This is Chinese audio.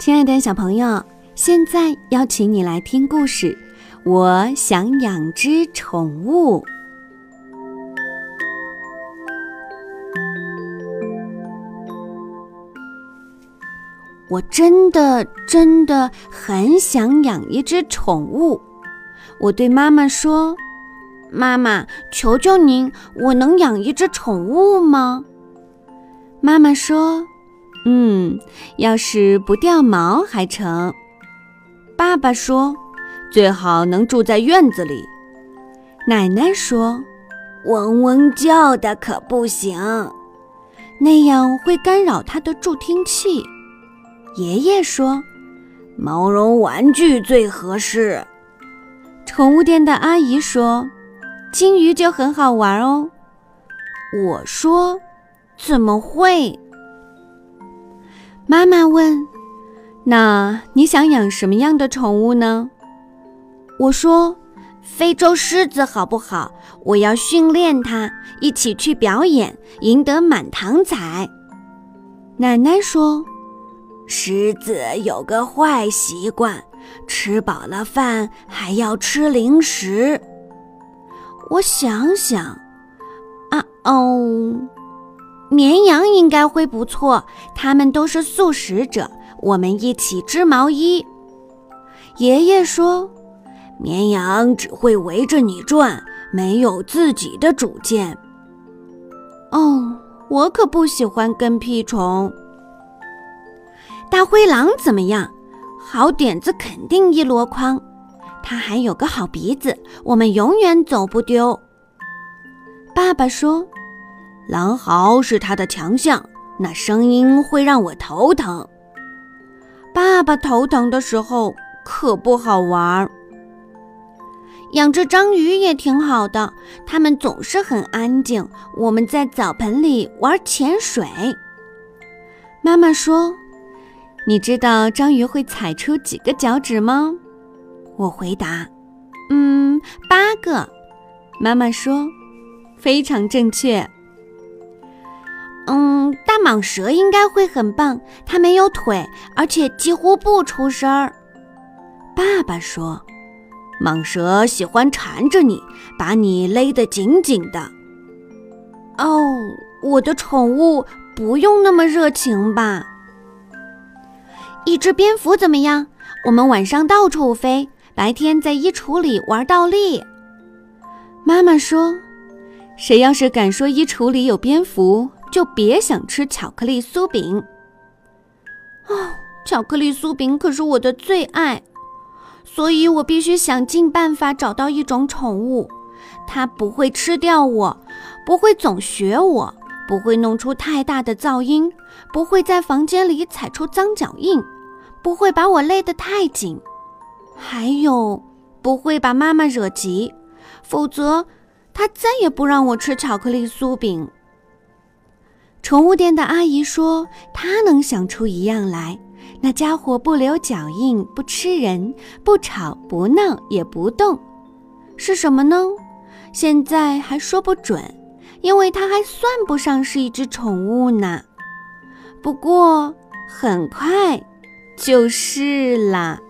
亲爱的小朋友，现在邀请你来听故事。我想养只宠物。我真的真的很想养一只宠物。我对妈妈说：“妈妈，求求您，我能养一只宠物吗？”妈妈说。嗯，要是不掉毛还成。爸爸说，最好能住在院子里。奶奶说，嗡嗡叫的可不行，那样会干扰它的助听器。爷爷说，毛绒玩具最合适。宠物店的阿姨说，金鱼就很好玩哦。我说，怎么会？妈妈问：“那你想养什么样的宠物呢？”我说：“非洲狮子好不好？我要训练它，一起去表演，赢得满堂彩。”奶奶说：“狮子有个坏习惯，吃饱了饭还要吃零食。”我想想，啊哦。绵羊应该会不错，它们都是素食者。我们一起织毛衣。爷爷说：“绵羊只会围着你转，没有自己的主见。”哦，我可不喜欢跟屁虫。大灰狼怎么样？好点子肯定一箩筐。它还有个好鼻子，我们永远走不丢。爸爸说。狼嚎是他的强项，那声音会让我头疼。爸爸头疼的时候可不好玩儿。养只章鱼也挺好的，它们总是很安静。我们在澡盆里玩潜水。妈妈说：“你知道章鱼会踩出几个脚趾吗？”我回答：“嗯，八个。”妈妈说：“非常正确。”嗯，大蟒蛇应该会很棒。它没有腿，而且几乎不出声儿。爸爸说：“蟒蛇喜欢缠着你，把你勒得紧紧的。”哦，我的宠物不用那么热情吧？一只蝙蝠怎么样？我们晚上到处飞，白天在衣橱里玩倒立。妈妈说：“谁要是敢说衣橱里有蝙蝠？”就别想吃巧克力酥饼。哦，巧克力酥饼可是我的最爱，所以我必须想尽办法找到一种宠物，它不会吃掉我，不会总学我，不会弄出太大的噪音，不会在房间里踩出脏脚印，不会把我勒得太紧，还有不会把妈妈惹急，否则她再也不让我吃巧克力酥饼。宠物店的阿姨说：“她能想出一样来，那家伙不留脚印，不吃人，不吵不闹，也不动，是什么呢？现在还说不准，因为它还算不上是一只宠物呢。不过很快就是啦。”